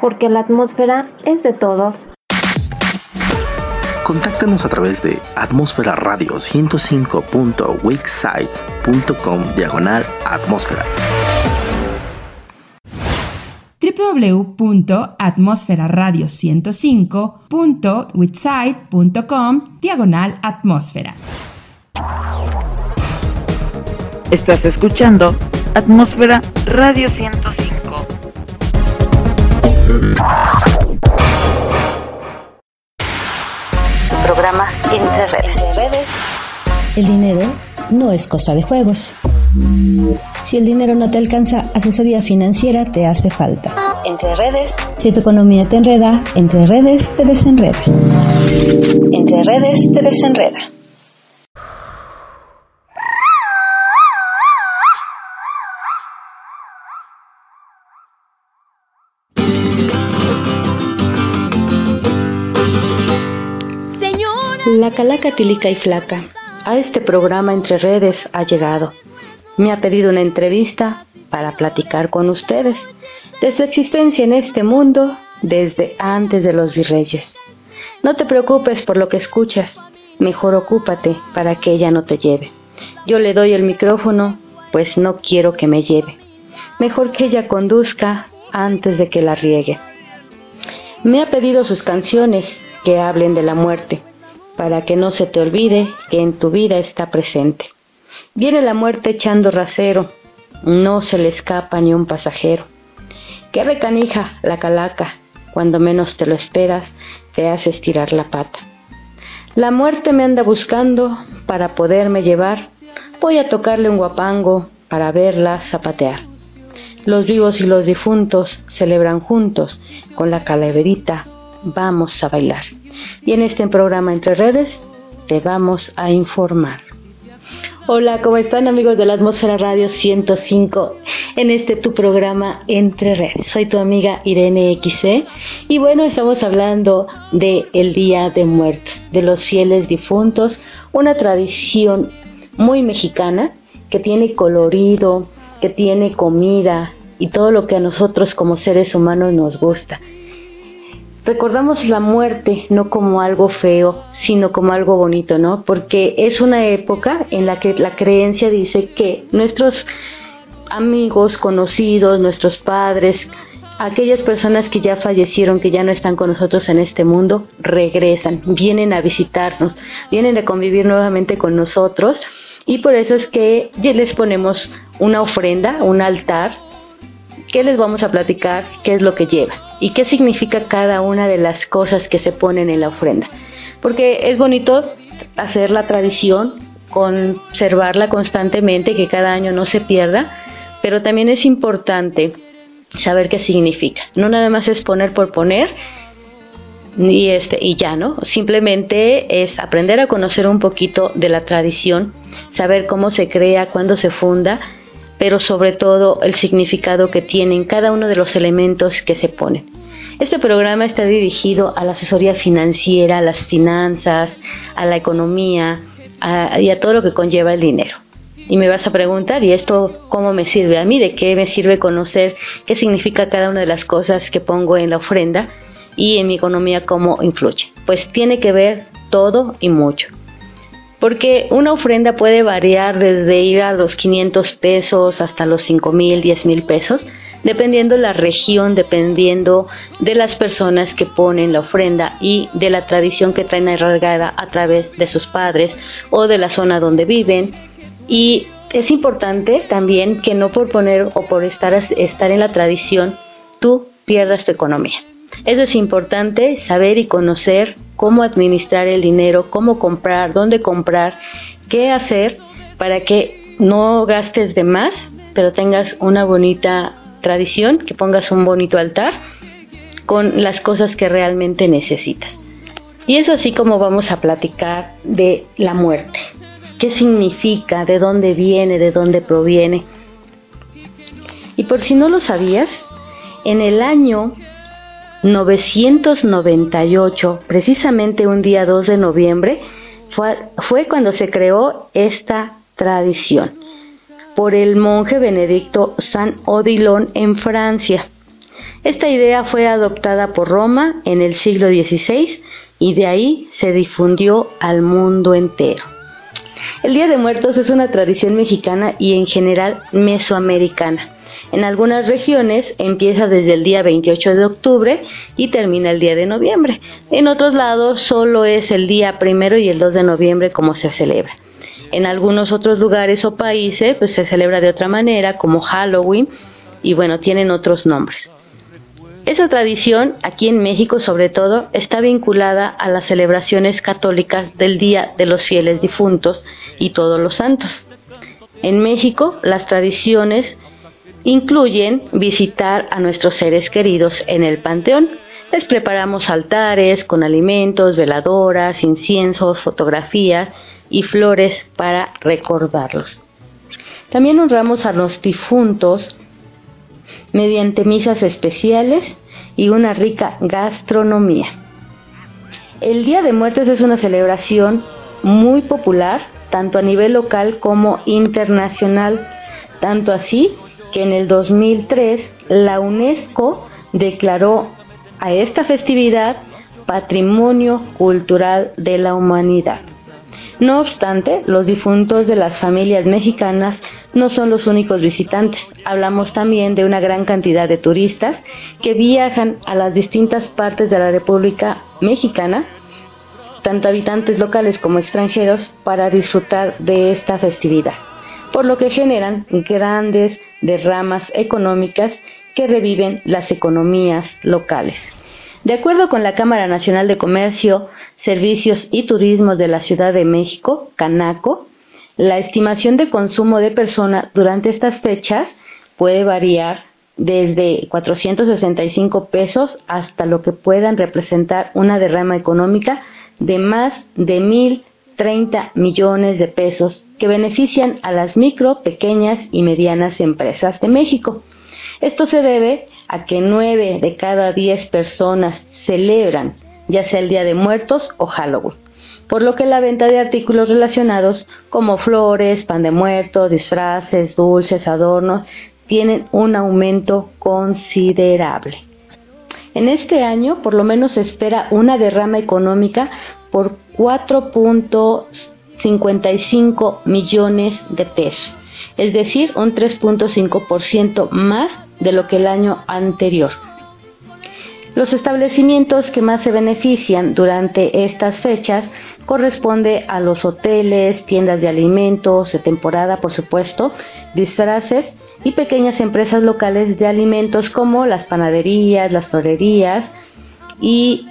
Porque la atmósfera es de todos. Contáctanos a través de atmósfera radio 105.wixsite.com diagonal atmósfera www.atmosferaradio105.witsite.com diagonal atmósfera. Estás escuchando Atmósfera Radio 105. Su programa Entre Redes. El dinero no es cosa de juegos. Si el dinero no te alcanza, asesoría financiera te hace falta. Entre redes. Si tu economía te enreda, entre redes te desenreda. Entre redes te desenreda. La calaca tilica y flaca a este programa Entre Redes ha llegado. Me ha pedido una entrevista para platicar con ustedes de su existencia en este mundo desde antes de los virreyes. No te preocupes por lo que escuchas, mejor ocúpate para que ella no te lleve. Yo le doy el micrófono, pues no quiero que me lleve. Mejor que ella conduzca antes de que la riegue. Me ha pedido sus canciones que hablen de la muerte para que no se te olvide que en tu vida está presente. Viene la muerte echando rasero, no se le escapa ni un pasajero. Qué recanija la calaca, cuando menos te lo esperas, te hace estirar la pata. La muerte me anda buscando para poderme llevar, voy a tocarle un guapango para verla zapatear. Los vivos y los difuntos celebran juntos, con la calaverita vamos a bailar. Y en este programa Entre Redes te vamos a informar. Hola, ¿cómo están amigos de la Atmósfera Radio 105? En este tu programa Entre Redes. Soy tu amiga Irene XC y bueno, estamos hablando de el Día de Muertos, de los fieles difuntos, una tradición muy mexicana que tiene colorido, que tiene comida y todo lo que a nosotros como seres humanos nos gusta. Recordamos la muerte no como algo feo, sino como algo bonito, ¿no? Porque es una época en la que la creencia dice que nuestros amigos, conocidos, nuestros padres, aquellas personas que ya fallecieron, que ya no están con nosotros en este mundo, regresan, vienen a visitarnos, vienen a convivir nuevamente con nosotros y por eso es que les ponemos una ofrenda, un altar, que les vamos a platicar qué es lo que lleva y qué significa cada una de las cosas que se ponen en la ofrenda. Porque es bonito hacer la tradición, conservarla constantemente, que cada año no se pierda, pero también es importante saber qué significa. No nada más es poner por poner y este y ya, ¿no? Simplemente es aprender a conocer un poquito de la tradición, saber cómo se crea, cuándo se funda pero sobre todo el significado que tienen cada uno de los elementos que se ponen. Este programa está dirigido a la asesoría financiera, a las finanzas, a la economía y a todo lo que conlleva el dinero. Y me vas a preguntar, ¿y esto cómo me sirve a mí? ¿De qué me sirve conocer qué significa cada una de las cosas que pongo en la ofrenda y en mi economía cómo influye? Pues tiene que ver todo y mucho porque una ofrenda puede variar desde ir a los 500 pesos hasta los 5 mil, 10 mil pesos, dependiendo la región, dependiendo de las personas que ponen la ofrenda y de la tradición que traen arraigada a través de sus padres o de la zona donde viven. Y es importante también que no por poner o por estar, estar en la tradición, tú pierdas tu economía. Eso es importante, saber y conocer cómo administrar el dinero, cómo comprar, dónde comprar, qué hacer para que no gastes de más, pero tengas una bonita tradición, que pongas un bonito altar con las cosas que realmente necesitas. Y es así como vamos a platicar de la muerte. ¿Qué significa? ¿De dónde viene? ¿De dónde proviene? Y por si no lo sabías, en el año 998, precisamente un día 2 de noviembre, fue, fue cuando se creó esta tradición por el monje benedicto San Odilon en Francia. Esta idea fue adoptada por Roma en el siglo XVI y de ahí se difundió al mundo entero. El Día de Muertos es una tradición mexicana y en general mesoamericana. En algunas regiones empieza desde el día 28 de octubre y termina el día de noviembre. En otros lados solo es el día primero y el 2 de noviembre como se celebra. En algunos otros lugares o países pues se celebra de otra manera como Halloween y bueno, tienen otros nombres. Esa tradición, aquí en México sobre todo, está vinculada a las celebraciones católicas del Día de los Fieles Difuntos y Todos los Santos. En México, las tradiciones incluyen visitar a nuestros seres queridos en el panteón. Les preparamos altares con alimentos, veladoras, inciensos, fotografías y flores para recordarlos. También honramos a los difuntos mediante misas especiales y una rica gastronomía. El Día de Muertos es una celebración muy popular, tanto a nivel local como internacional, tanto así que en el 2003 la UNESCO declaró a esta festividad Patrimonio Cultural de la Humanidad. No obstante, los difuntos de las familias mexicanas no son los únicos visitantes. Hablamos también de una gran cantidad de turistas que viajan a las distintas partes de la República Mexicana, tanto habitantes locales como extranjeros, para disfrutar de esta festividad, por lo que generan grandes derramas económicas que reviven las economías locales. De acuerdo con la Cámara Nacional de Comercio, Servicios y Turismo de la Ciudad de México, Canaco, la estimación de consumo de persona durante estas fechas puede variar desde 465 pesos hasta lo que puedan representar una derrama económica de más de 1.030 millones de pesos que benefician a las micro, pequeñas y medianas empresas de México. Esto se debe a que 9 de cada 10 personas celebran ya sea el Día de Muertos o Halloween por lo que la venta de artículos relacionados como flores, pan de muerto, disfraces, dulces, adornos, tienen un aumento considerable. En este año, por lo menos se espera una derrama económica por 4.55 millones de pesos, es decir, un 3.5% más de lo que el año anterior. Los establecimientos que más se benefician durante estas fechas corresponde a los hoteles, tiendas de alimentos de temporada, por supuesto, disfraces y pequeñas empresas locales de alimentos como las panaderías, las florerías y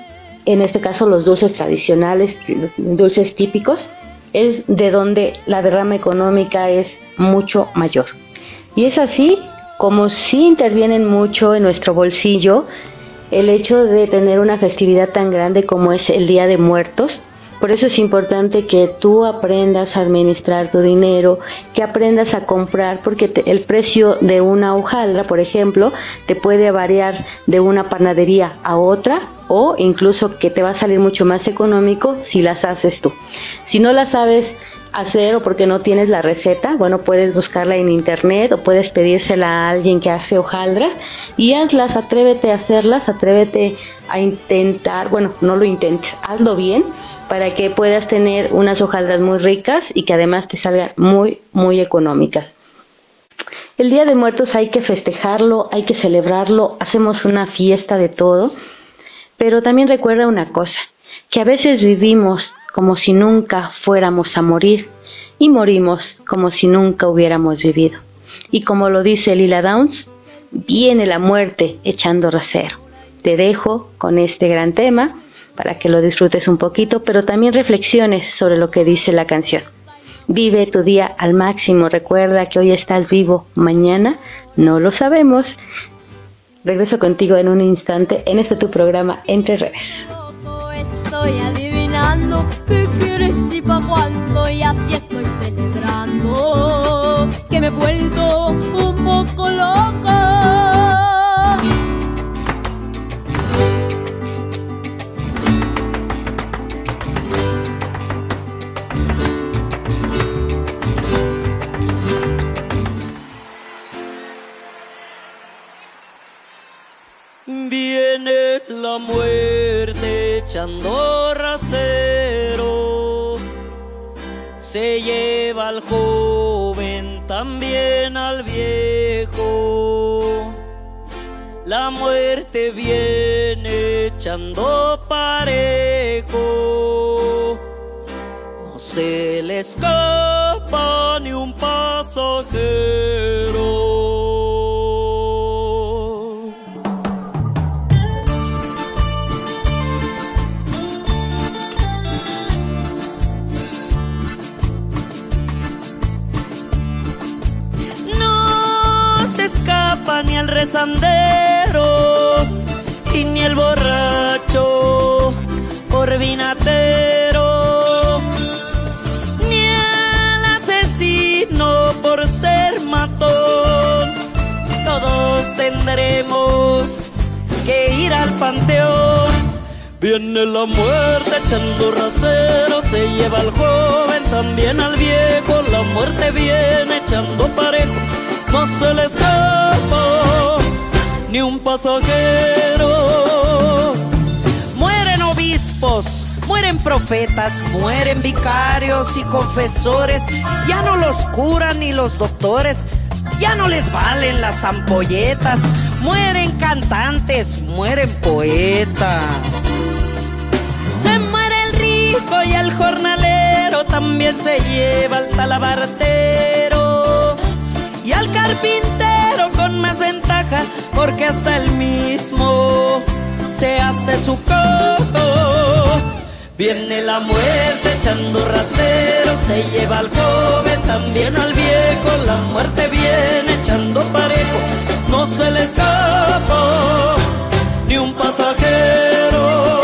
en este caso los dulces tradicionales, dulces típicos, es de donde la derrama económica es mucho mayor. Y es así como si intervienen mucho en nuestro bolsillo el hecho de tener una festividad tan grande como es el Día de Muertos, por eso es importante que tú aprendas a administrar tu dinero, que aprendas a comprar, porque el precio de una hojaldra, por ejemplo, te puede variar de una panadería a otra o incluso que te va a salir mucho más económico si las haces tú. Si no las sabes hacer o porque no tienes la receta, bueno, puedes buscarla en internet o puedes pedírsela a alguien que hace hojaldras y hazlas, atrévete a hacerlas, atrévete a intentar, bueno, no lo intentes, hazlo bien para que puedas tener unas hojaldras muy ricas y que además te salgan muy, muy económicas. El Día de Muertos hay que festejarlo, hay que celebrarlo, hacemos una fiesta de todo, pero también recuerda una cosa, que a veces vivimos como si nunca fuéramos a morir y morimos como si nunca hubiéramos vivido. Y como lo dice Lila Downs, viene la muerte echando rasero. Te dejo con este gran tema para que lo disfrutes un poquito, pero también reflexiones sobre lo que dice la canción. Vive tu día al máximo, recuerda que hoy estás vivo, mañana no lo sabemos. Regreso contigo en un instante en este tu programa Entre Redes. Adivinando qué quieres y pa' cuando y así estoy celebrando que me he vuelto un poco loco. Viene la muerte echando se lleva al joven también al viejo. La muerte viene echando parejo, no se le escapa ni un pasajero. Rezandero y ni el borracho por vinatero, ni el asesino por ser matón. Todos tendremos que ir al panteón. Viene la muerte echando rasero, se lleva al joven, también al viejo. La muerte viene echando parejo no se le escapa ni un pasajero. Mueren obispos, mueren profetas, mueren vicarios y confesores, ya no los curan ni los doctores, ya no les valen las ampolletas, mueren cantantes, mueren poetas. Se muere el rico y el jornalero, también se lleva el talabartero y al carpintero con más porque hasta el mismo se hace su cojo. Viene la muerte echando rasero, se lleva al joven, también al viejo, la muerte viene echando parejo, no se le escapa ni un pasajero.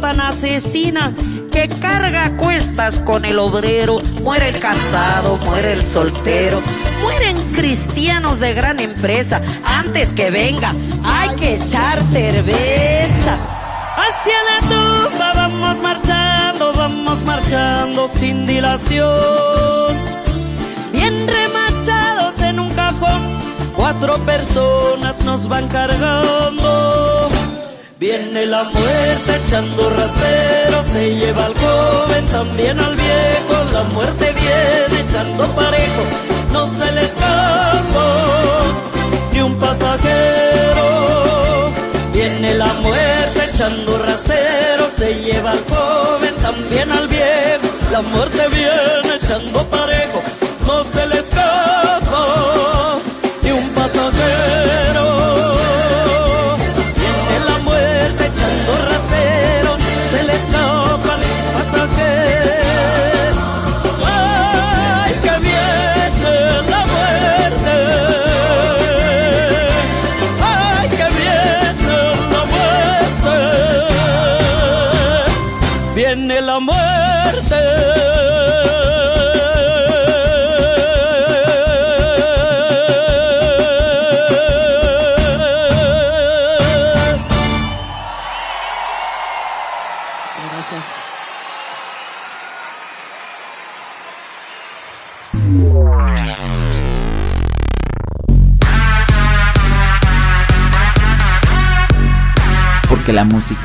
Tan asesina que carga cuestas con el obrero. Muere el casado, muere el soltero, mueren cristianos de gran empresa. Antes que venga, hay que echar cerveza. Hacia la tumba vamos marchando, vamos marchando sin dilación. Bien remachados en un cajón, cuatro personas nos van cargando. Viene la muerte echando rasero, se lleva al joven, también al viejo. La muerte viene echando parejo, no se le escapó ni un pasajero. Viene la muerte echando rasero, se lleva al joven, también al viejo. La muerte viene echando parejo, no se le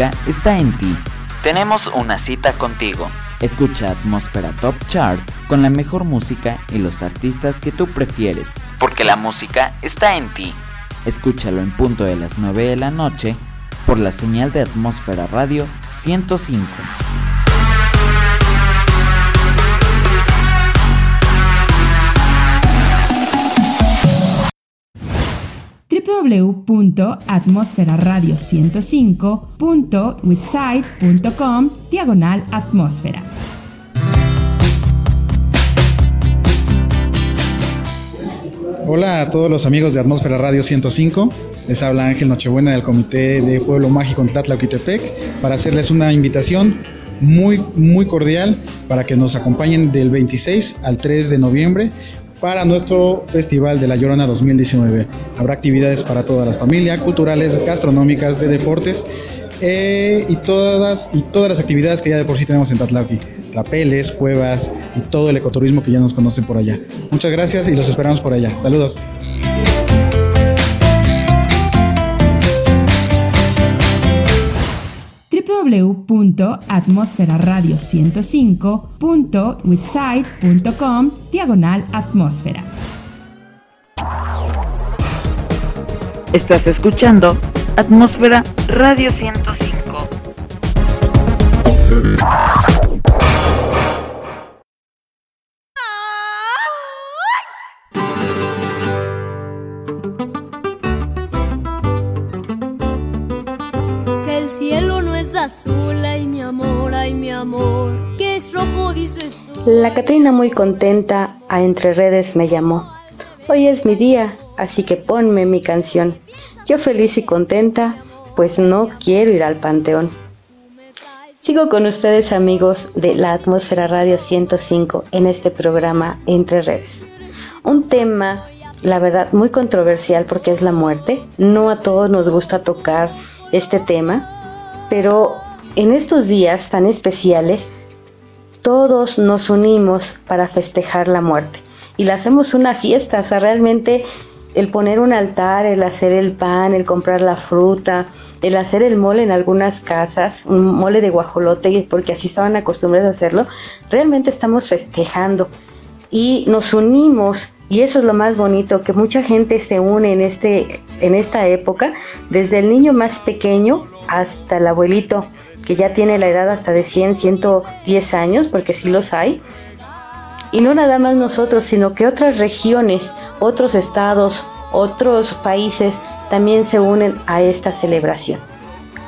música está en ti. Tenemos una cita contigo. Escucha Atmósfera Top Chart con la mejor música y los artistas que tú prefieres. Porque la música está en ti. Escúchalo en punto de las 9 de la noche por la señal de Atmósfera Radio 105. www.atmosferaradio105.witsite.com diagonal atmósfera. Hola a todos los amigos de Atmósfera Radio 105. Les habla Ángel Nochebuena del Comité de Pueblo Mágico en Tlatlauquitepec para hacerles una invitación muy, muy cordial para que nos acompañen del 26 al 3 de noviembre para nuestro Festival de la Llorona 2019. Habrá actividades para toda la familia, culturales, gastronómicas, de deportes eh, y, todas, y todas las actividades que ya de por sí tenemos en Tatlauqui. Rapeles, cuevas y todo el ecoturismo que ya nos conocen por allá. Muchas gracias y los esperamos por allá. Saludos. www.atmosferaradio105.witsite.com diagonal atmósfera. Estás escuchando Atmósfera Radio 105. Mi amor, ay mi amor, es dices. La Catrina muy contenta a Entre Redes me llamó. Hoy es mi día, así que ponme mi canción. Yo feliz y contenta, pues no quiero ir al panteón. Sigo con ustedes amigos de la Atmósfera Radio 105 en este programa Entre Redes. Un tema, la verdad, muy controversial porque es la muerte. No a todos nos gusta tocar este tema, pero en estos días tan especiales, todos nos unimos para festejar la muerte. Y le hacemos una fiesta, o sea, realmente el poner un altar, el hacer el pan, el comprar la fruta, el hacer el mole en algunas casas, un mole de guajolote, porque así estaban acostumbrados a hacerlo, realmente estamos festejando. Y nos unimos y eso es lo más bonito, que mucha gente se une en, este, en esta época, desde el niño más pequeño hasta el abuelito, que ya tiene la edad hasta de 100, 110 años, porque sí los hay. Y no nada más nosotros, sino que otras regiones, otros estados, otros países también se unen a esta celebración.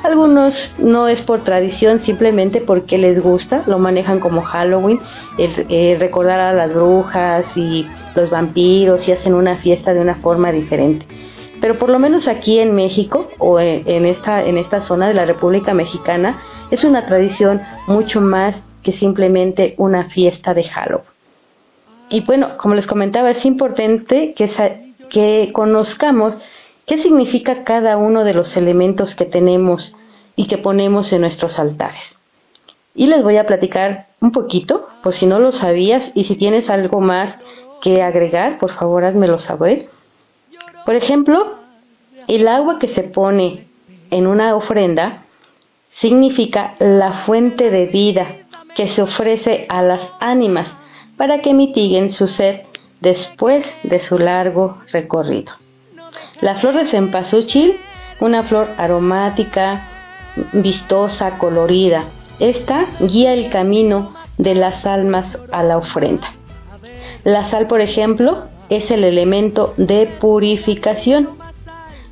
Algunos no es por tradición, simplemente porque les gusta, lo manejan como Halloween, el, eh, recordar a las brujas y los vampiros y hacen una fiesta de una forma diferente. Pero por lo menos aquí en México o en esta, en esta zona de la República Mexicana es una tradición mucho más que simplemente una fiesta de Halloween. Y bueno, como les comentaba, es importante que, que conozcamos qué significa cada uno de los elementos que tenemos y que ponemos en nuestros altares. Y les voy a platicar un poquito, por si no lo sabías, y si tienes algo más que agregar, por favor házmelo saber. Por ejemplo, el agua que se pone en una ofrenda significa la fuente de vida que se ofrece a las ánimas para que mitiguen su sed después de su largo recorrido. La flor de cempasúchil, una flor aromática, vistosa, colorida. Esta guía el camino de las almas a la ofrenda. La sal, por ejemplo, es el elemento de purificación.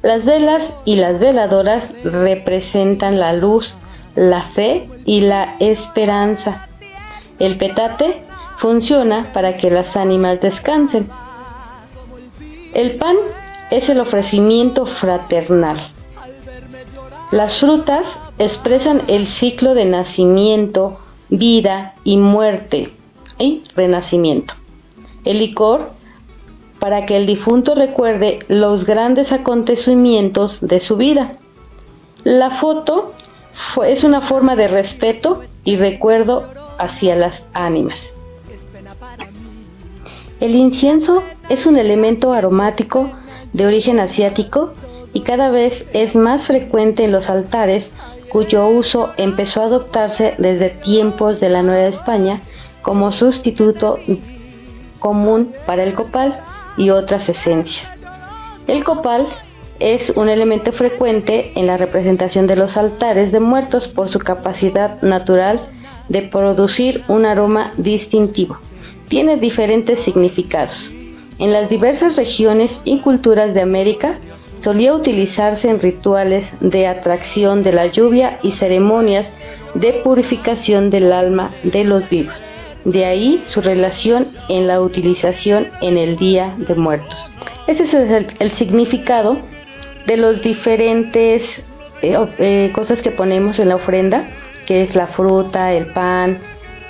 Las velas y las veladoras representan la luz, la fe y la esperanza. El petate funciona para que las ánimas descansen. El pan es el ofrecimiento fraternal. Las frutas expresan el ciclo de nacimiento, vida y muerte y renacimiento. El licor para que el difunto recuerde los grandes acontecimientos de su vida. La foto es una forma de respeto y recuerdo hacia las ánimas. El incienso es un elemento aromático de origen asiático y cada vez es más frecuente en los altares cuyo uso empezó a adoptarse desde tiempos de la Nueva España como sustituto común para el copal y otras esencias. El copal es un elemento frecuente en la representación de los altares de muertos por su capacidad natural de producir un aroma distintivo tiene diferentes significados. En las diversas regiones y culturas de América solía utilizarse en rituales de atracción de la lluvia y ceremonias de purificación del alma de los vivos. De ahí su relación en la utilización en el Día de Muertos. Ese es el, significado de los diferentes eh, eh, cosas que ponemos en la ofrenda, que es la fruta, el pan,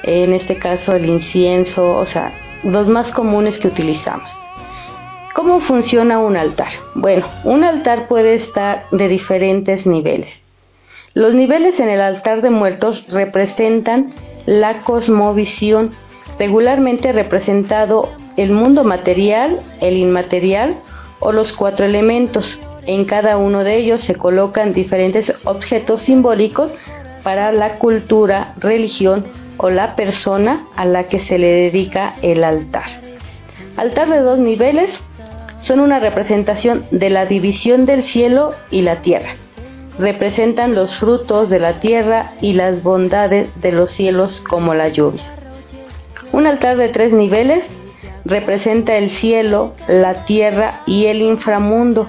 en este caso el incienso, o sea, los más comunes que utilizamos. ¿Cómo funciona un altar? Bueno, un altar puede estar de diferentes niveles. Los niveles en el altar de muertos representan la cosmovisión, regularmente representado el mundo material, el inmaterial o los cuatro elementos. En cada uno de ellos se colocan diferentes objetos simbólicos para la cultura, religión o la persona a la que se le dedica el altar. Altar de dos niveles son una representación de la división del cielo y la tierra. Representan los frutos de la tierra y las bondades de los cielos como la lluvia. Un altar de tres niveles representa el cielo, la tierra y el inframundo,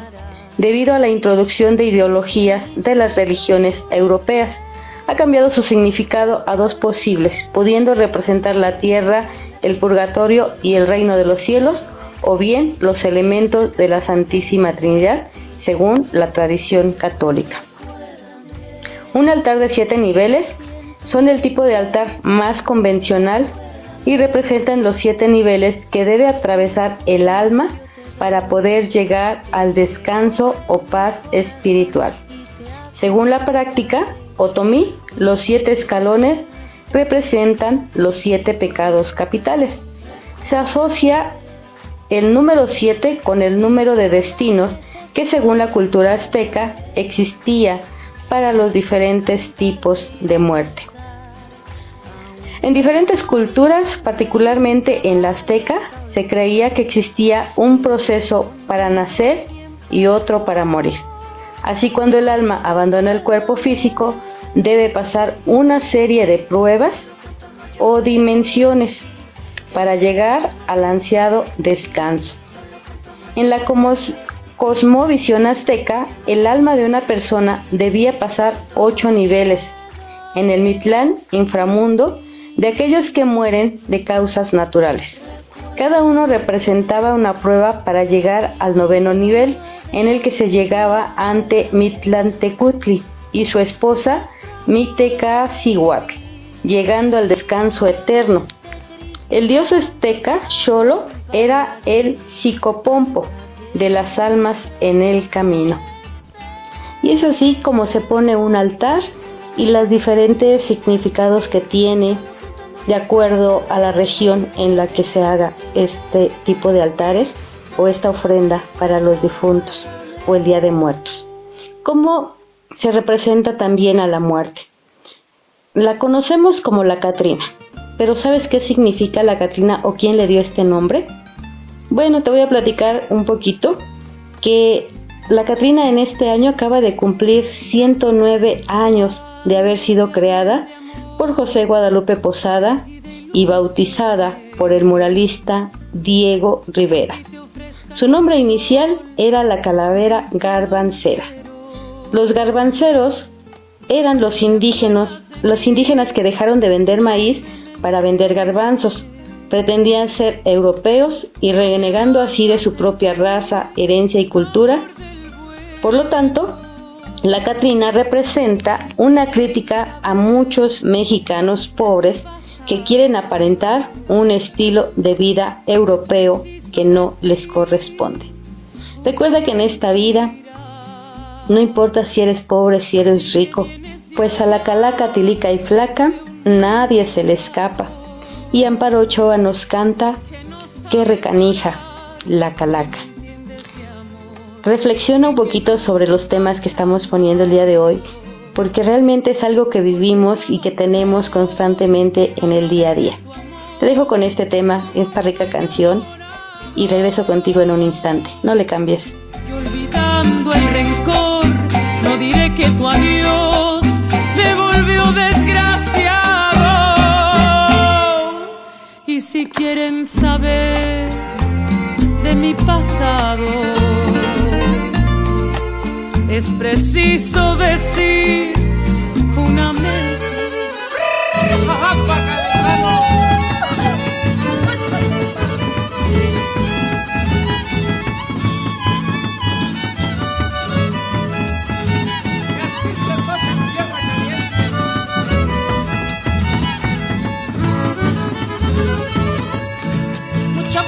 debido a la introducción de ideologías de las religiones europeas. Ha cambiado su significado a dos posibles, pudiendo representar la tierra, el purgatorio y el reino de los cielos, o bien los elementos de la Santísima Trinidad, según la tradición católica. Un altar de siete niveles son el tipo de altar más convencional y representan los siete niveles que debe atravesar el alma para poder llegar al descanso o paz espiritual. Según la práctica Otomí, los siete escalones representan los siete pecados capitales. Se asocia el número 7 con el número de destinos que según la cultura azteca existía para los diferentes tipos de muerte. En diferentes culturas, particularmente en la azteca, se creía que existía un proceso para nacer y otro para morir. Así cuando el alma abandona el cuerpo físico, debe pasar una serie de pruebas o dimensiones para llegar al ansiado descanso. En la cosmovisión azteca, el alma de una persona debía pasar ocho niveles. En el Mitlán, inframundo, de aquellos que mueren de causas naturales. Cada uno representaba una prueba para llegar al noveno nivel, en el que se llegaba ante Mitlantecutli y su esposa Mitecacihuac, llegando al descanso eterno. El dios azteca Xolo era el psicopompo de las almas en el camino. Y es así como se pone un altar y los diferentes significados que tiene de acuerdo a la región en la que se haga este tipo de altares o esta ofrenda para los difuntos o el Día de Muertos. ¿Cómo se representa también a la muerte? La conocemos como la Catrina, pero ¿sabes qué significa la Catrina o quién le dio este nombre? Bueno, te voy a platicar un poquito que la Catrina en este año acaba de cumplir 109 años de haber sido creada por José Guadalupe Posada y bautizada por el muralista Diego Rivera. Su nombre inicial era la calavera garbancera. Los garbanceros eran los indígenas, los indígenas que dejaron de vender maíz para vender garbanzos. Pretendían ser europeos y renegando así de su propia raza, herencia y cultura. Por lo tanto, la Catrina representa una crítica a muchos mexicanos pobres que quieren aparentar un estilo de vida europeo que no les corresponde. Recuerda que en esta vida no importa si eres pobre, si eres rico, pues a la calaca tilica y flaca nadie se le escapa. Y Amparo Ochoa nos canta que recanija la calaca reflexiona un poquito sobre los temas que estamos poniendo el día de hoy, porque realmente es algo que vivimos y que tenemos constantemente en el día a día. Te dejo con este tema, esta rica canción, y regreso contigo en un instante. No le cambies. olvidando el rencor, no diré que tu adiós me volvió desgraciado. Y si quieren saber de mi pasado, es preciso decir una mentira.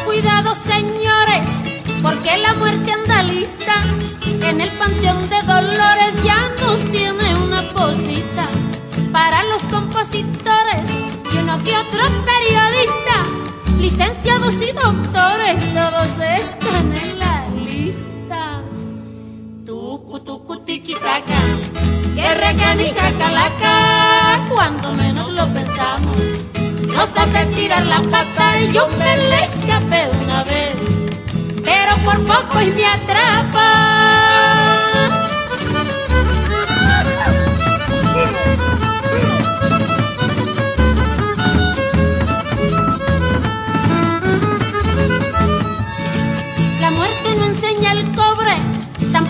cuidado, señores, porque la muerte anda lista mente. panteón de dolores ya nos tiene una posita para los compositores y uno que otro periodista, licenciados y doctores, todos están en la lista. Tucu, tucu, tiquitaca, que calaca, cuando menos lo pensamos, nos hace tirar la pata y yo me le escapé una vez, pero por poco y me atrapa.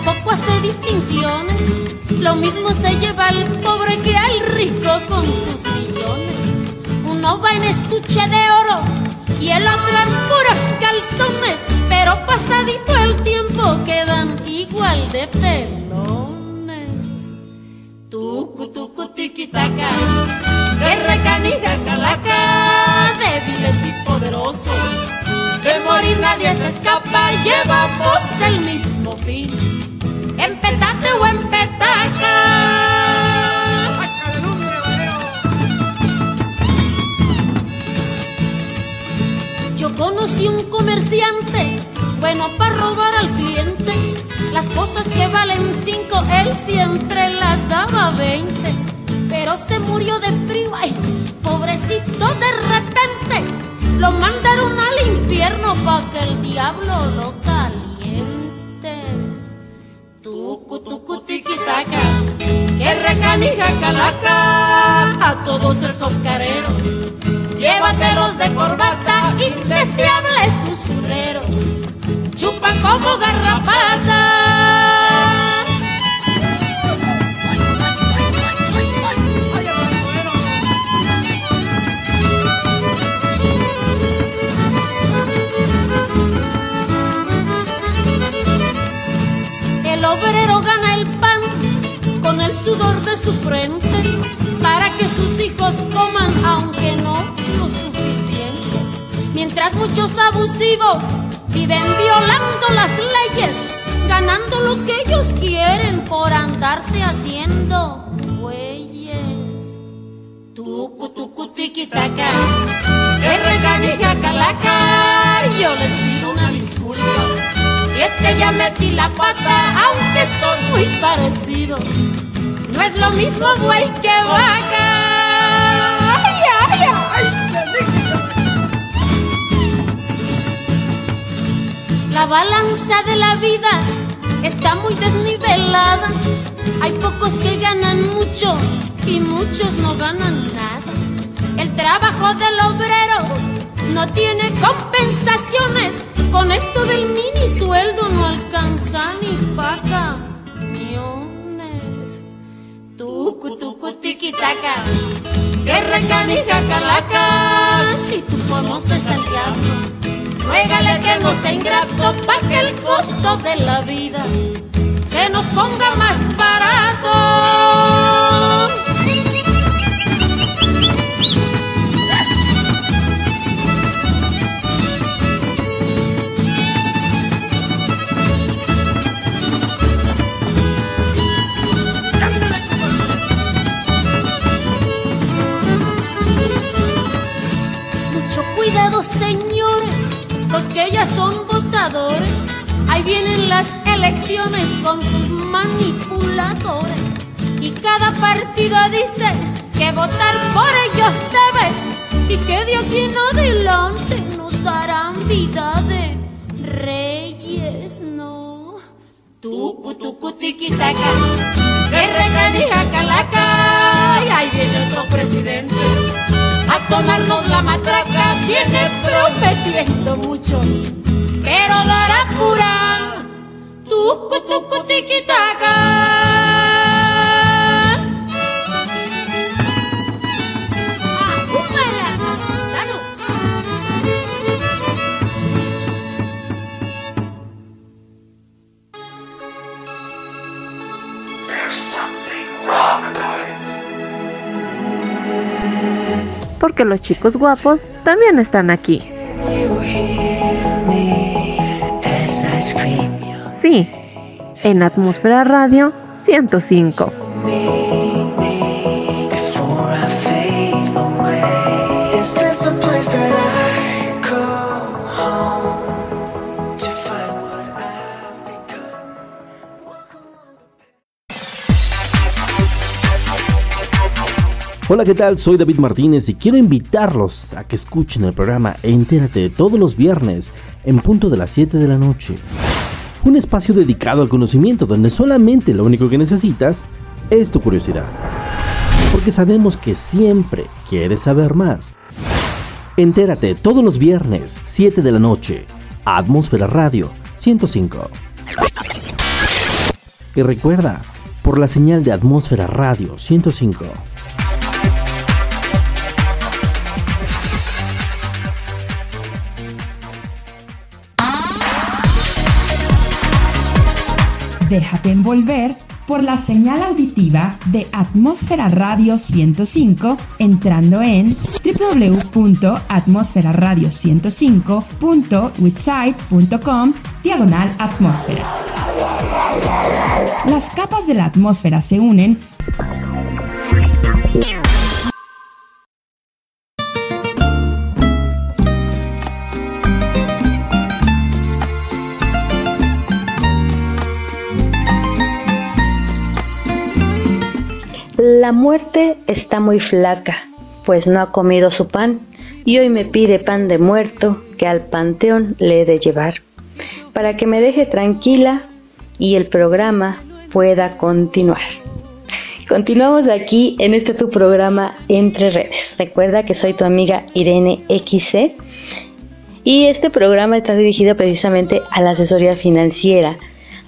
Tampoco hace distinciones. Lo mismo se lleva al pobre que al rico con sus millones. Uno va en estuche de oro y el otro en puros calzones, Tucu, tucu, tiquitaca, que reganija calaca, yo les pido una disculpa y es que ya metí la pata, aunque son muy parecidos. No es lo mismo buey que vaca. Ay, ay, ay. La balanza de la vida está muy desnivelada. Hay pocos que ganan mucho y muchos no ganan nada. El trabajo del obrero no tiene compensaciones con esto del mini sueldo no alcanza ni paga millones. Tucu, tucu, tiquitaca, que recanija calaca. Si tú conoces al diablo, ruégale que no sea ingrato pa' que el costo de la vida se nos ponga más barato. Señores, los que ya son votadores. Ahí vienen las elecciones con sus manipuladores. Y cada partido dice que votar por ellos debes y que de aquí en adelante nos darán vida de reyes, no. Tucu, tucu, tiquitaca, que regalija calaca, y ahí viene otro presidente a sonarnos la matraca viene prometiendo mucho, pero dará pura tucu tucu tiquitaca. Porque los chicos guapos también están aquí. Sí, en Atmósfera Radio 105. Hola, ¿qué tal? Soy David Martínez y quiero invitarlos a que escuchen el programa Entérate todos los viernes en punto de las 7 de la noche. Un espacio dedicado al conocimiento donde solamente lo único que necesitas es tu curiosidad. Porque sabemos que siempre quieres saber más. Entérate todos los viernes, 7 de la noche. Atmósfera Radio 105. Y recuerda, por la señal de Atmósfera Radio 105. Déjate envolver por la señal auditiva de Atmósfera Radio 105 entrando en www.atmosferaradio105.witsite.com diagonal atmósfera. Las capas de la atmósfera se unen La muerte está muy flaca, pues no ha comido su pan, y hoy me pide pan de muerto que al panteón le he de llevar, para que me deje tranquila y el programa pueda continuar. Continuamos aquí en este tu programa Entre Redes. Recuerda que soy tu amiga Irene XC y este programa está dirigido precisamente a la asesoría financiera,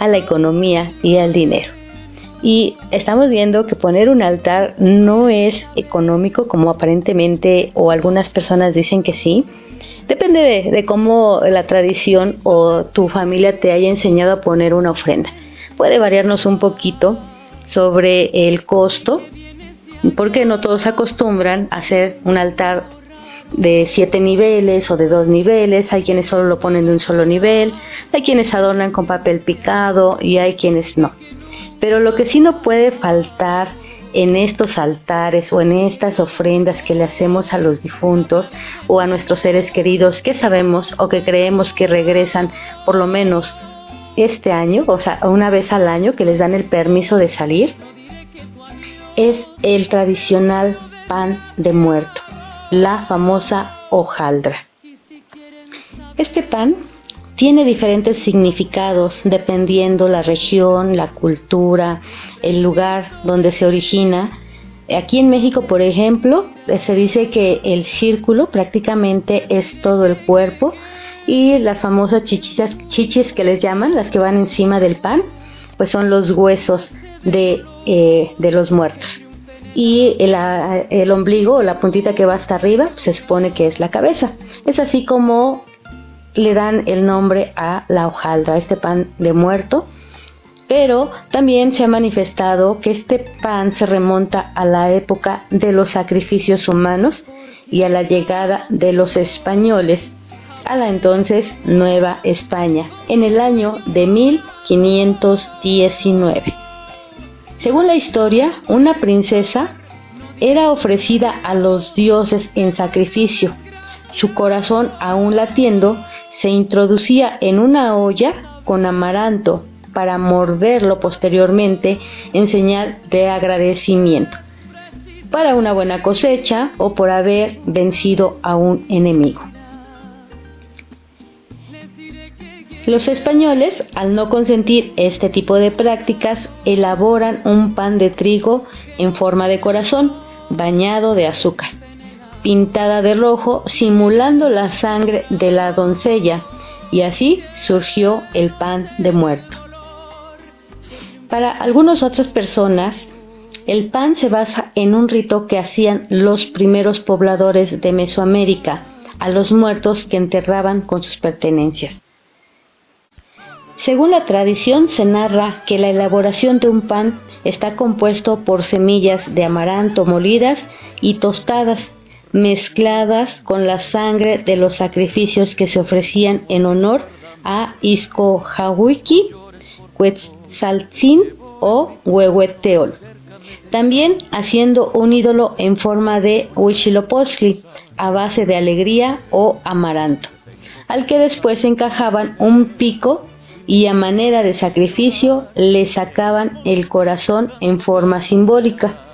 a la economía y al dinero. Y estamos viendo que poner un altar no es económico como aparentemente o algunas personas dicen que sí. Depende de, cómo la tradición o tu familia te haya enseñado a poner una ofrenda. Puede variarnos un poquito sobre el costo, porque no todos acostumbran a hacer un altar de siete niveles o de dos niveles, hay quienes solo lo ponen de un solo nivel, hay quienes adornan con papel picado y hay quienes no. Pero lo que sí no puede faltar en estos altares o en estas ofrendas que le hacemos a los difuntos o a nuestros seres queridos que sabemos o que creemos que regresan por lo menos este año, o sea, una vez al año que les dan el permiso de salir, es el tradicional pan de muerto, la famosa hojaldra. Este pan tiene diferentes significados dependiendo la región, la cultura, el lugar donde se origina. Aquí en México, por ejemplo, se dice que el círculo prácticamente es todo el cuerpo y las famosas chichis, que les llaman, las que van encima del pan, pues son los huesos de, eh, los muertos. Y el, el, ombligo o la puntita que va hasta arriba se supone que es la cabeza. Es así como le dan el nombre a la hojaldra, este pan de muerto. Pero también se ha manifestado que este pan se remonta a la época de los sacrificios humanos y a la llegada de los españoles a la entonces Nueva España en el año de 1519. Según la historia, una princesa era ofrecida a los dioses en sacrificio, su corazón aún latiendo se introducía en una olla con amaranto para morderlo posteriormente en señal de agradecimiento, para una buena cosecha o por haber vencido a un enemigo. Los españoles, al no consentir este tipo de prácticas, elaboran un pan de trigo en forma de corazón, bañado de azúcar pintada de rojo simulando la sangre de la doncella y así surgió el pan de muerto. Para algunas otras personas, el pan se basa en un rito que hacían los primeros pobladores de Mesoamérica a los muertos que enterraban con sus pertenencias. Según la tradición se narra que la elaboración de un pan está compuesto por semillas de amaranto molidas y tostadas mezcladas con la sangre de los sacrificios que se ofrecían en honor a Iscojahuiqui, Saltzin o Huehueteol. También haciendo un ídolo en forma de Huitzilopochtli a base de alegría o amaranto, al que después encajaban un pico y a manera de sacrificio le sacaban el corazón en forma simbólica.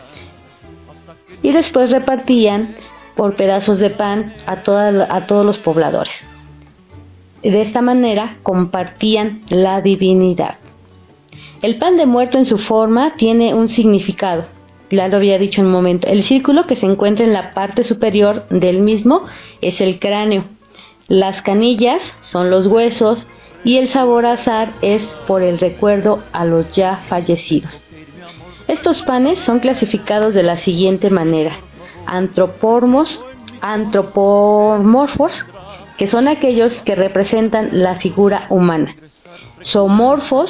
Y después repartían por pedazos de pan a, a todos los pobladores. De esta manera compartían la divinidad. El pan de muerto en su forma tiene un significado, ya lo había dicho en un momento. El círculo que se encuentra en la parte superior del mismo es el cráneo. Las canillas son los huesos y el sabor azar es por el recuerdo a los ya fallecidos. Estos panes son clasificados de la siguiente manera. Antropomorfos, antropomorfos, que son aquellos que representan la figura humana. Zoomorfos,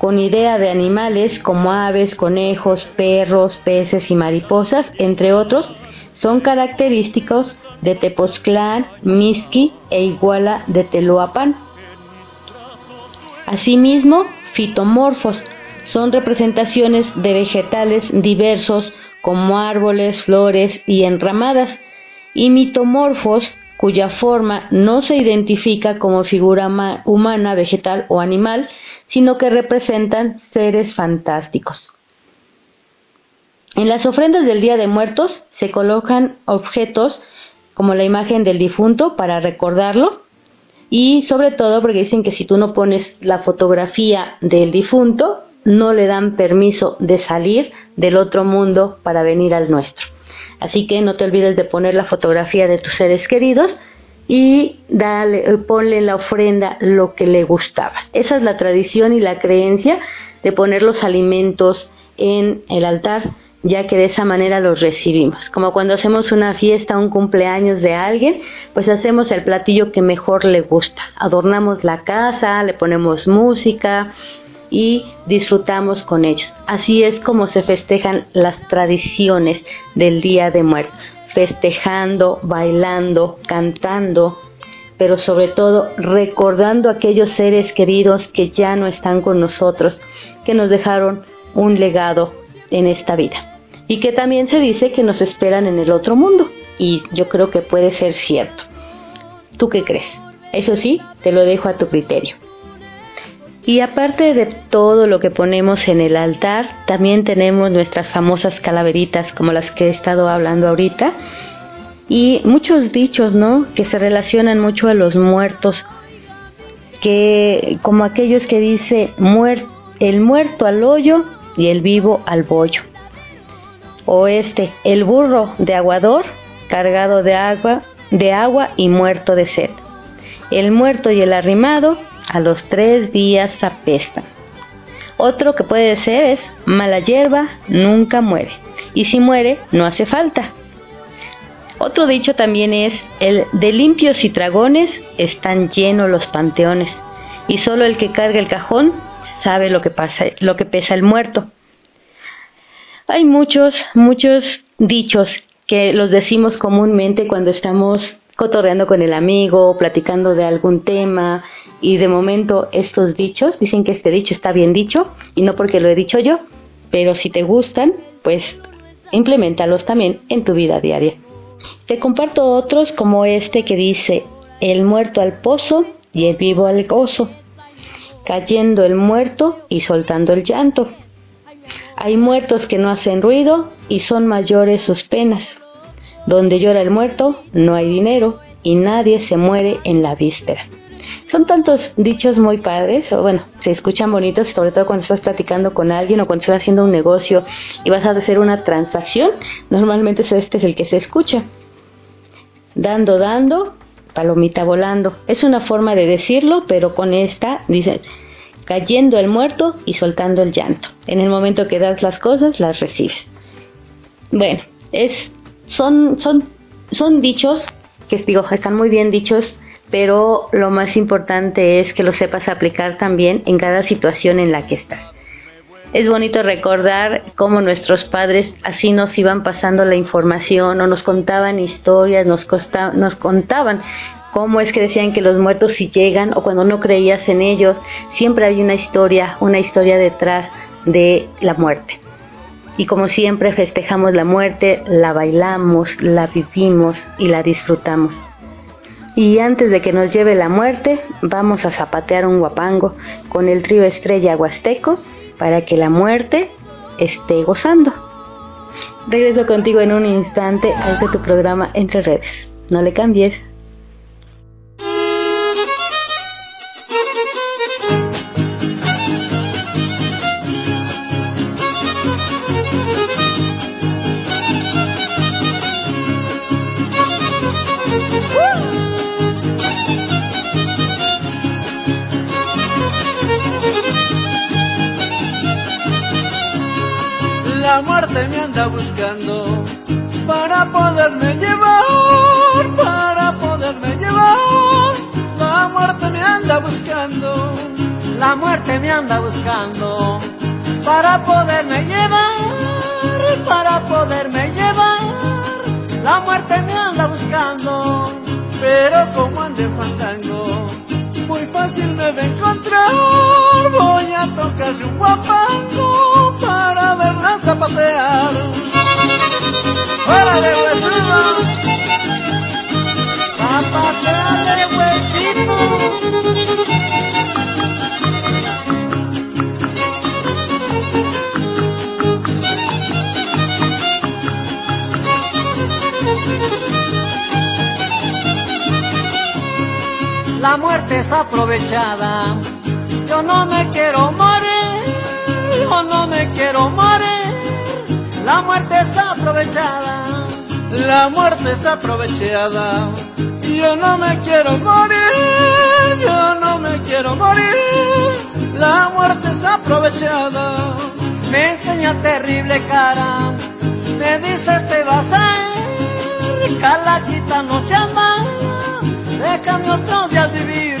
con idea de animales como aves, conejos, perros, peces y mariposas, entre otros, son característicos de Tepoztlán, Mixqui e Iguala de Teloapan. Asimismo, fitomorfos son representaciones de vegetales diversos como árboles, flores y enramadas, y mitomorfos cuya forma no se identifica como figura humana, vegetal o animal, sino que representan seres fantásticos. En las ofrendas del Día de Muertos se colocan objetos como la imagen del difunto para recordarlo y sobre todo porque dicen que si tú no pones la fotografía del difunto, no le dan permiso de salir del otro mundo para venir al nuestro. Así que no te olvides de poner la fotografía de tus seres queridos y dale, ponle la ofrenda lo que le gustaba. Esa es la tradición y la creencia de poner los alimentos en el altar, ya que de esa manera los recibimos. Como cuando hacemos una fiesta, un cumpleaños de alguien, pues hacemos el platillo que mejor le gusta. Adornamos la casa, le ponemos música y disfrutamos con ellos. Así es como se festejan las tradiciones del Día de Muertos festejando, bailando, cantando, pero sobre todo recordando a aquellos seres queridos que ya no están con nosotros, que nos dejaron un legado en esta vida y que también se dice que nos esperan en el otro mundo y yo creo que puede ser cierto. ¿Tú qué crees? Eso sí, te lo dejo a tu criterio. Y aparte de todo lo que ponemos en el altar, también tenemos nuestras famosas calaveritas como las que he estado hablando ahorita. Y muchos dichos, ¿no? Que se relacionan mucho a los muertos. Que como aquellos que dice el muerto al hoyo y el vivo al bollo. O este, el burro de aguador cargado de agua, de agua y muerto de sed. El muerto y el arrimado a los tres días apestan. Otro que puede ser es mala hierba nunca muere y si muere no hace falta. Otro dicho también es el de limpios y dragones están llenos los panteones y solo el que carga el cajón sabe lo que pasa, lo que pesa el muerto. Hay muchos, muchos dichos que los decimos comúnmente cuando estamos cotorreando con el amigo, platicando de algún tema y de momento estos dichos, dicen que este dicho está bien dicho y no porque lo he dicho yo, pero si te gustan, pues implementalos también en tu vida diaria. Te comparto otros como este que dice, el muerto al pozo y el vivo al gozo, cayendo el muerto y soltando el llanto. Hay muertos que no hacen ruido y son mayores sus penas. Donde llora el muerto, no hay dinero y nadie se muere en la víspera. Son tantos dichos muy padres, o bueno, se escuchan bonitos, sobre todo cuando estás platicando con alguien o cuando estás haciendo un negocio y vas a hacer una transacción, normalmente este es el que se escucha. Dando, dando, palomita volando. Es una forma de decirlo, pero con esta dice cayendo el muerto y soltando el llanto. En el momento que das las cosas, las recibes. Bueno, es son, son, son dichos que digo, están muy bien dichos, pero lo más importante es que lo sepas aplicar también en cada situación en la que estás. Es bonito recordar cómo nuestros padres así nos iban pasando la información o nos contaban historias, nos, nos contaban cómo es que decían que los muertos si llegan o cuando no creías en ellos, siempre hay una historia, una historia detrás de la muerte. Y como siempre festejamos la muerte, la bailamos, la vivimos y la disfrutamos. Y antes de que nos lleve la muerte, vamos a zapatear un guapango con el trío Estrella Huasteco para que la muerte esté gozando. Regreso contigo en un instante a este tu programa Entre Redes. No le cambies. Buscando para poderme llevar, para poderme llevar. La muerte me anda buscando, la muerte me anda buscando para poderme llevar, para poderme llevar. La muerte me anda buscando, pero como ande fandango, fácil me va a encontrar. Voy a tocarle un guapango para verla zapatear. ¡Órale, huesito! ¡Zapateale, La muerte es aprovechada. Yo no me quiero morir, yo no me quiero morir. La muerte es aprovechada. La muerte es aprovechada. Yo no me quiero morir, yo no me quiero morir. La muerte es aprovechada. Me enseña terrible cara, me dice te vas a ir, calaquita no se ama, déjame otro día vivir.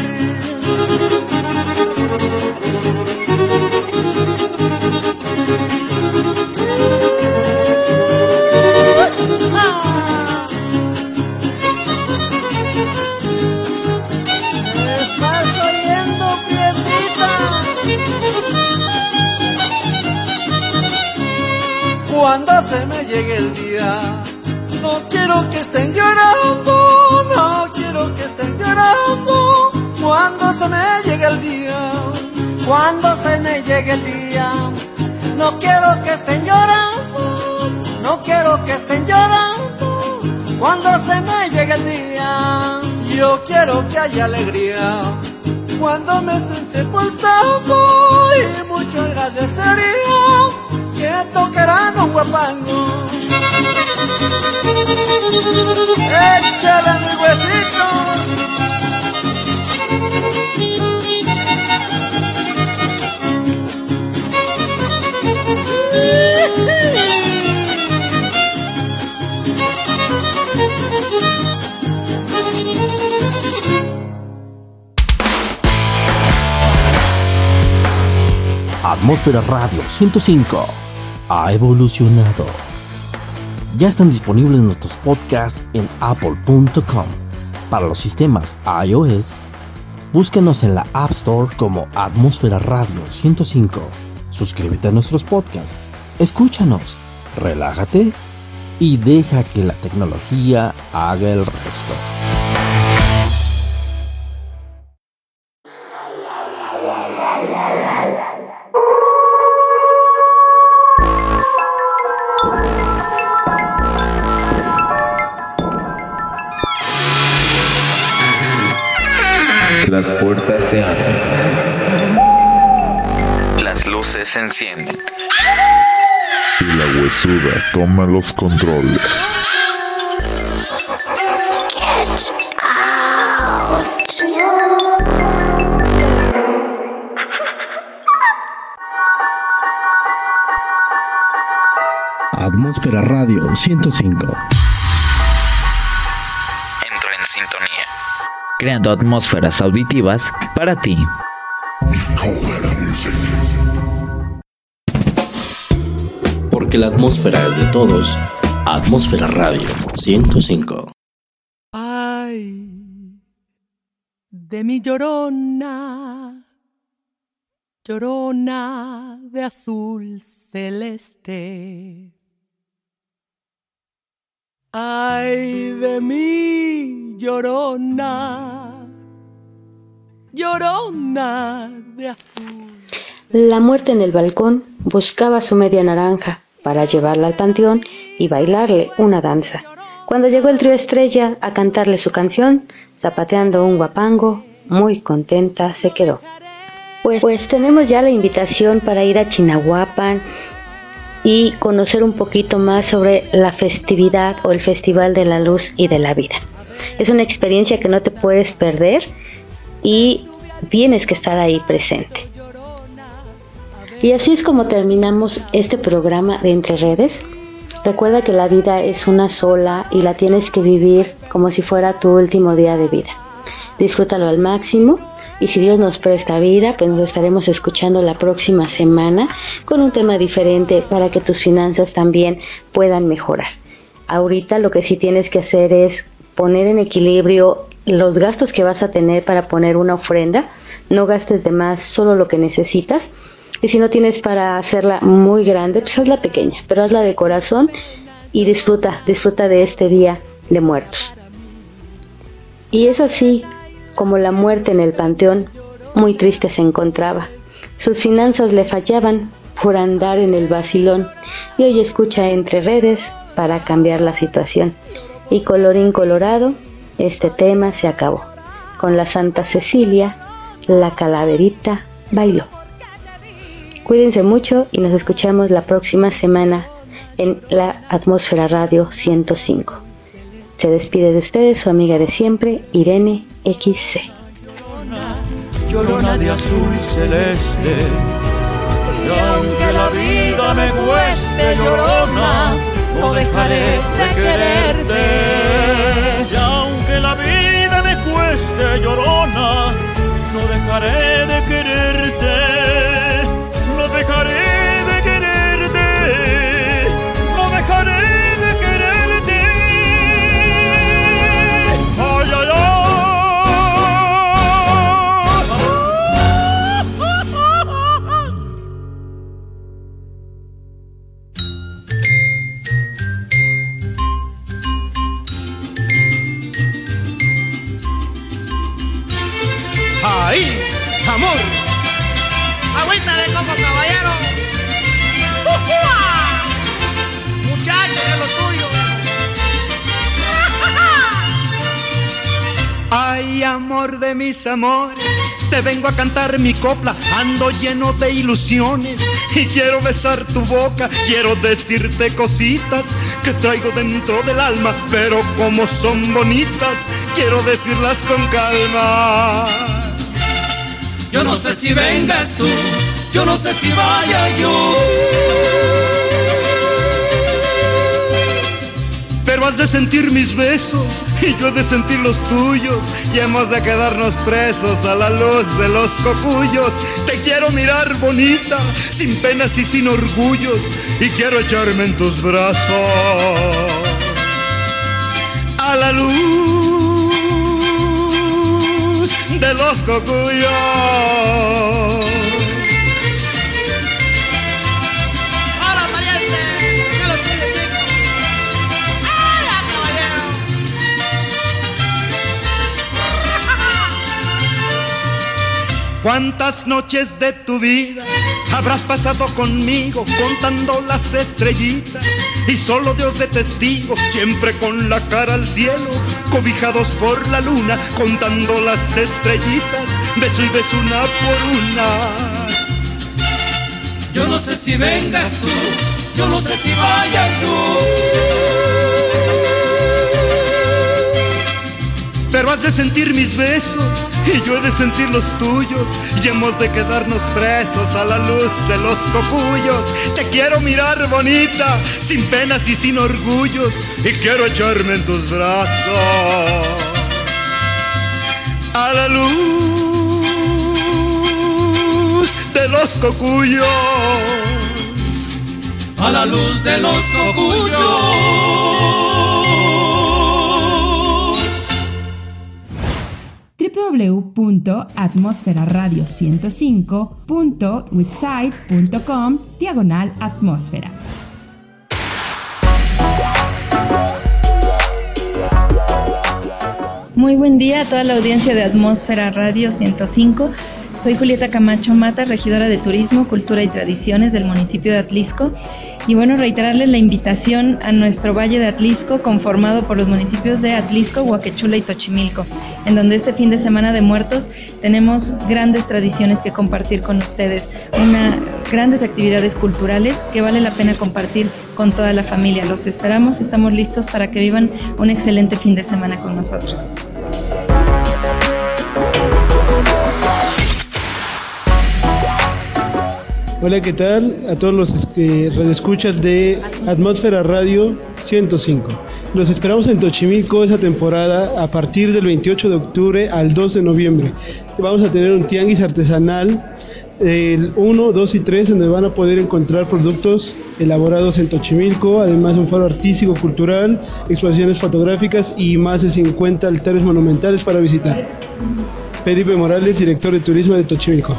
Cuando se me llegue el día, no quiero que estén llorando, no quiero que estén llorando. Cuando se me llegue el día, yo quiero que haya alegría. Cuando me estén sepultando y mucho agradecería que tocarán un guapango. Échale mi huesito. Atmósfera Radio 105 ha evolucionado. Ya están disponibles nuestros podcasts en apple.com. Para los sistemas iOS, búsquenos en la App Store como Atmósfera Radio 105. Suscríbete a nuestros podcasts, escúchanos, relájate y deja que la tecnología haga el resto. Se encienden. Y la huesuda toma los controles. Atmósfera Radio 105. Entro en sintonía. creando atmósferas auditivas para ti. Porque la atmósfera es de todos. Atmósfera Radio 105. Ay, de mi llorona, llorona de azul celeste. Ay de mi llorona, llorona de azul. La muerte en el balcón buscaba su media naranja para llevarla al panteón y bailarle una danza. Cuando llegó el trío estrella a cantarle su canción, zapateando un guapango, muy contenta se quedó. Pues, pues tenemos ya la invitación para ir a Chinahuapan y conocer un poquito más sobre la festividad o el Festival de la Luz y de la Vida. Es una experiencia que no te puedes perder y tienes que estar ahí presente. Y así es como terminamos este programa de Entre Redes. Recuerda que la vida es una sola y la tienes que vivir como si fuera tu último día de vida. Disfrútalo al máximo y si Dios nos presta vida, pues nos estaremos escuchando la próxima semana con un tema diferente para que tus finanzas también puedan mejorar. Ahorita lo que sí tienes que hacer es poner en equilibrio los gastos que vas a tener para poner una ofrenda. No gastes de más, solo lo que necesitas y si no tienes para hacerla muy grande, pues hazla pequeña, pero hazla de corazón y disfruta, disfruta de este día de muertos. Y es así como la muerte en el panteón, muy triste se encontraba. Sus finanzas le fallaban por andar en el vacilón y hoy escucha entre redes para cambiar la situación. Y colorín colorado, este tema se acabó. Con la Santa Cecilia, la calaverita bailó. Cuídense mucho y nos escuchamos la próxima semana en la Atmósfera Radio 105. Se despide de ustedes su amiga de siempre, Irene XC. Llorona de azul celeste, y aunque la vida me cueste, llorona, no dejaré de quererte. Y aunque la vida me cueste, llorona, no dejaré de quererte mis amores, te vengo a cantar mi copla, ando lleno de ilusiones y quiero besar tu boca, quiero decirte cositas que traigo dentro del alma, pero como son bonitas, quiero decirlas con calma. Yo no sé si vengas tú, yo no sé si vaya yo. Has de sentir mis besos y yo de sentir los tuyos y hemos de quedarnos presos a la luz de los cocuyos. Te quiero mirar bonita, sin penas y sin orgullos y quiero echarme en tus brazos. A la luz de los cocuyos. ¿Cuántas noches de tu vida habrás pasado conmigo contando las estrellitas? Y solo Dios de testigo, siempre con la cara al cielo, cobijados por la luna, contando las estrellitas, beso y beso una por una. Yo no sé si vengas tú, yo no sé si vayas tú. Pero has de sentir mis besos y yo he de sentir los tuyos y hemos de quedarnos presos a la luz de los cocuyos. Te quiero mirar bonita, sin penas y sin orgullos y quiero echarme en tus brazos. A la luz de los cocuyos. A la luz de los cocuyos. www.atmosferaradio105.witsite.com diagonal atmósfera. Muy buen día a toda la audiencia de Atmósfera Radio 105. Soy Julieta Camacho Mata, regidora de Turismo, Cultura y Tradiciones del municipio de Atlisco. Y bueno, reiterarles la invitación a nuestro Valle de Atlisco, conformado por los municipios de Atlisco, Huaquechula y Tochimilco, en donde este fin de semana de muertos tenemos grandes tradiciones que compartir con ustedes, una, grandes actividades culturales que vale la pena compartir con toda la familia. Los esperamos, estamos listos para que vivan un excelente fin de semana con nosotros. Hola, ¿qué tal? A todos los que redescuchas de Atmósfera Radio 105. Los esperamos en Tochimilco esa temporada a partir del 28 de octubre al 2 de noviembre. Vamos a tener un tianguis artesanal el 1, 2 y 3 donde van a poder encontrar productos elaborados en Tochimilco, además un faro artístico, cultural, exposiciones fotográficas y más de 50 altares monumentales para visitar. Felipe Morales, director de turismo de Tochimilco.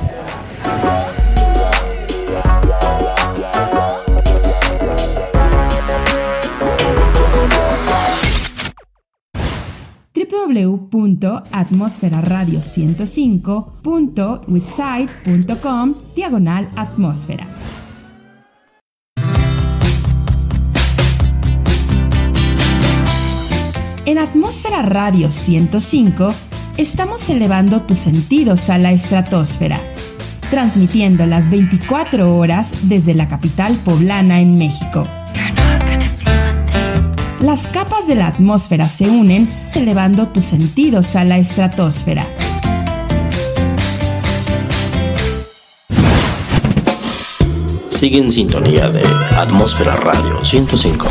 www.atmosferaradio105.witsite.com diagonal atmósfera. En Atmósfera Radio 105 estamos elevando tus sentidos a la estratosfera, transmitiendo las 24 horas desde la capital poblana en México. Las capas de la atmósfera se unen, elevando tus sentidos a la estratosfera. Sigue en sintonía de Atmósfera Radio 105.